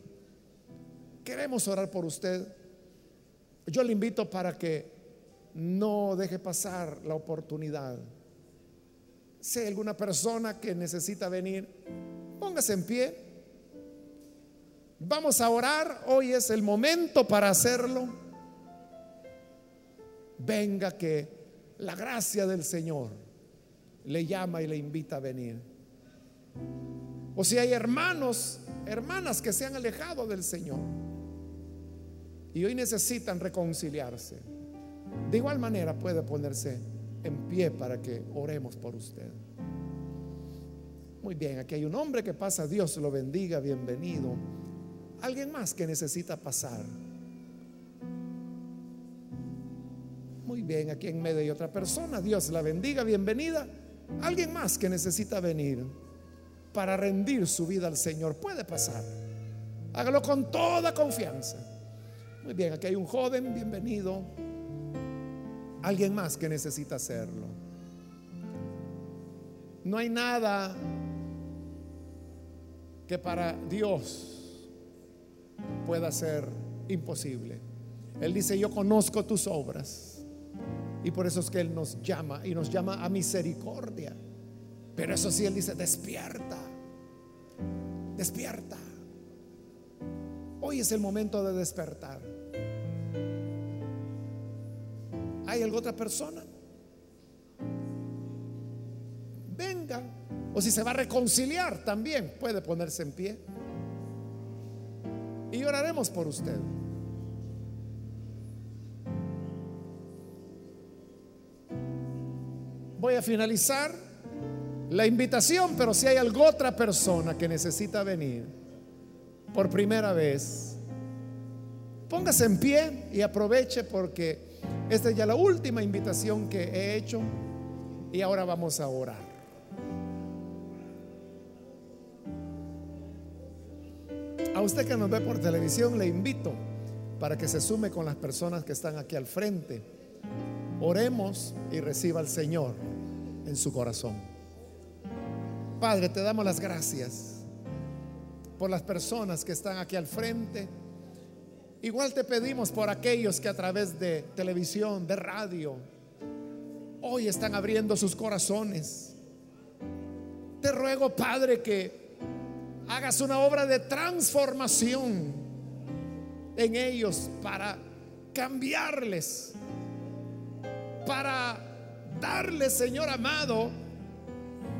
Speaker 1: Queremos orar por usted. Yo le invito para que no deje pasar la oportunidad. Si hay alguna persona que necesita venir, póngase en pie. Vamos a orar. Hoy es el momento para hacerlo. Venga que la gracia del Señor le llama y le invita a venir. O si hay hermanos, hermanas que se han alejado del Señor y hoy necesitan reconciliarse, de igual manera puede ponerse en pie para que oremos por usted. Muy bien, aquí hay un hombre que pasa, Dios lo bendiga, bienvenido. Alguien más que necesita pasar. Bien, aquí en medio hay otra persona, Dios la bendiga, bienvenida. Alguien más que necesita venir para rendir su vida al Señor, puede pasar. Hágalo con toda confianza. Muy bien, aquí hay un joven, bienvenido. Alguien más que necesita hacerlo. No hay nada que para Dios pueda ser imposible. Él dice, yo conozco tus obras. Y por eso es que Él nos llama y nos llama a misericordia. Pero eso sí, Él dice, despierta, despierta. Hoy es el momento de despertar. ¿Hay alguna otra persona? Venga. O si se va a reconciliar también, puede ponerse en pie. Y oraremos por usted. Voy a finalizar la invitación, pero si hay alguna otra persona que necesita venir por primera vez, póngase en pie y aproveche porque esta es ya la última invitación que he hecho y ahora vamos a orar. A usted que nos ve por televisión le invito para que se sume con las personas que están aquí al frente. Oremos y reciba al Señor en su corazón. Padre, te damos las gracias por las personas que están aquí al frente Igual te pedimos por aquellos que a través de televisión, de radio, hoy están abriendo sus corazones. Te ruego, Padre, que hagas una obra de transformación en ellos para cambiarles, para darles, Señor amado,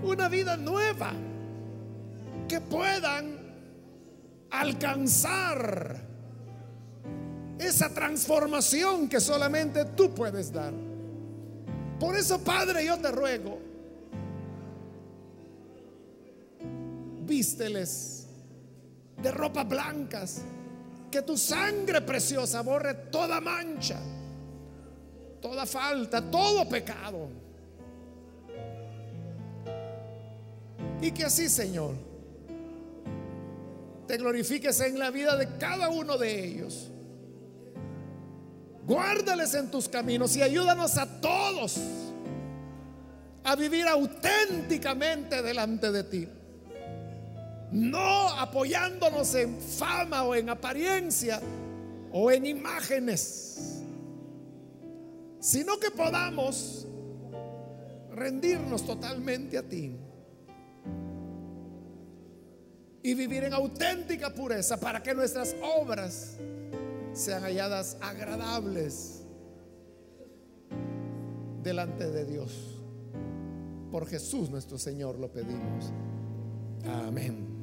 Speaker 1: una vida nueva, que puedan alcanzar esa transformación que solamente tú puedes dar. Por eso, Padre, yo te ruego, vísteles de ropas blancas, que tu sangre preciosa borre toda mancha, toda falta, todo pecado. Y que así, Señor, te glorifiques en la vida de cada uno de ellos Guárdales en tus caminos y ayúdanos a todos a vivir auténticamente delante de ti. No apoyándonos en fama o en apariencia o en imágenes, sino que podamos rendirnos totalmente a ti y vivir en auténtica pureza para que nuestras obras sean halladas agradables delante de Dios. Por Jesús nuestro Señor lo pedimos. Amén.